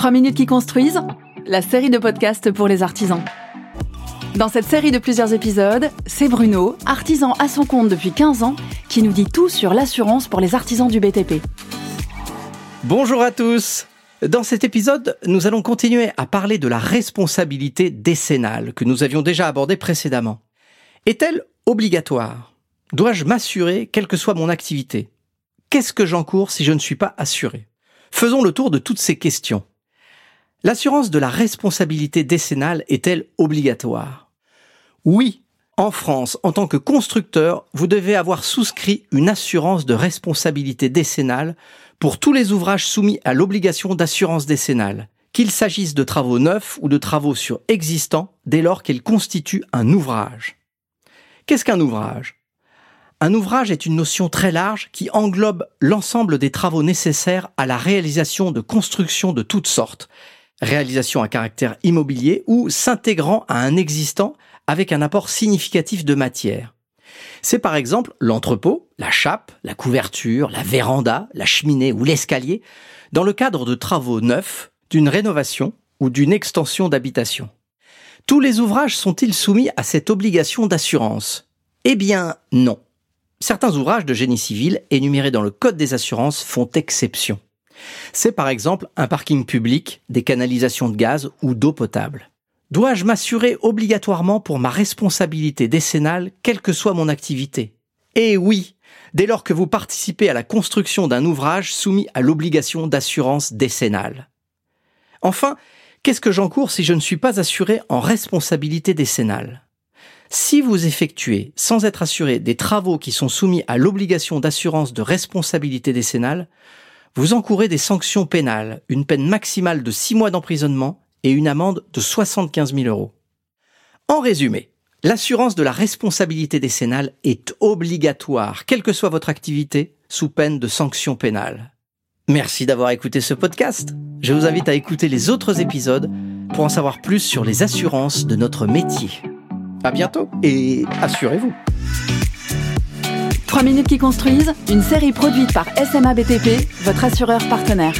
3 minutes qui construisent, la série de podcasts pour les artisans. Dans cette série de plusieurs épisodes, c'est Bruno, artisan à son compte depuis 15 ans, qui nous dit tout sur l'assurance pour les artisans du BTP. Bonjour à tous Dans cet épisode, nous allons continuer à parler de la responsabilité décennale que nous avions déjà abordée précédemment. Est-elle obligatoire? Dois-je m'assurer quelle que soit mon activité? Qu'est-ce que j'encours si je ne suis pas assuré? Faisons le tour de toutes ces questions. L'assurance de la responsabilité décennale est-elle obligatoire? Oui, en France, en tant que constructeur, vous devez avoir souscrit une assurance de responsabilité décennale pour tous les ouvrages soumis à l'obligation d'assurance décennale, qu'il s'agisse de travaux neufs ou de travaux sur existants dès lors qu'ils constituent un ouvrage. Qu'est-ce qu'un ouvrage? Un ouvrage est une notion très large qui englobe l'ensemble des travaux nécessaires à la réalisation de constructions de toutes sortes, réalisation à caractère immobilier ou s'intégrant à un existant avec un apport significatif de matière. C'est par exemple l'entrepôt, la chape, la couverture, la véranda, la cheminée ou l'escalier, dans le cadre de travaux neufs, d'une rénovation ou d'une extension d'habitation. Tous les ouvrages sont-ils soumis à cette obligation d'assurance? Eh bien non. Certains ouvrages de génie civil énumérés dans le Code des assurances font exception. C'est par exemple un parking public, des canalisations de gaz ou d'eau potable. Dois-je m'assurer obligatoirement pour ma responsabilité décennale, quelle que soit mon activité? Eh oui, dès lors que vous participez à la construction d'un ouvrage soumis à l'obligation d'assurance décennale. Enfin, qu'est-ce que j'encours si je ne suis pas assuré en responsabilité décennale? Si vous effectuez, sans être assuré, des travaux qui sont soumis à l'obligation d'assurance de responsabilité décennale, vous encourez des sanctions pénales, une peine maximale de 6 mois d'emprisonnement et une amende de 75 000 euros. En résumé, l'assurance de la responsabilité décennale est obligatoire, quelle que soit votre activité, sous peine de sanctions pénales. Merci d'avoir écouté ce podcast. Je vous invite à écouter les autres épisodes pour en savoir plus sur les assurances de notre métier. À bientôt et assurez-vous. 3 minutes qui construisent, une série produite par SMA BTP, votre assureur partenaire.